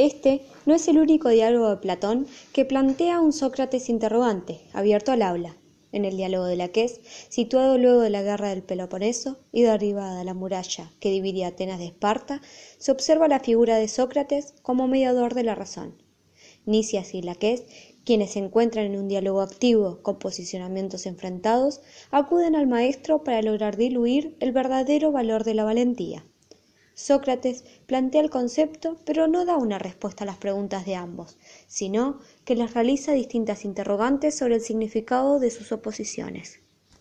Este no es el único diálogo de Platón que plantea un Sócrates interrogante, abierto al habla. En el diálogo de Laques, situado luego de la guerra del Peloponeso y derribada la muralla que dividía Atenas de Esparta, se observa la figura de Sócrates como mediador de la razón. Nicias y Laques, quienes se encuentran en un diálogo activo con posicionamientos enfrentados, acuden al maestro para lograr diluir el verdadero valor de la valentía. Sócrates plantea el concepto, pero no da una respuesta a las preguntas de ambos, sino que les realiza distintas interrogantes sobre el significado de sus oposiciones.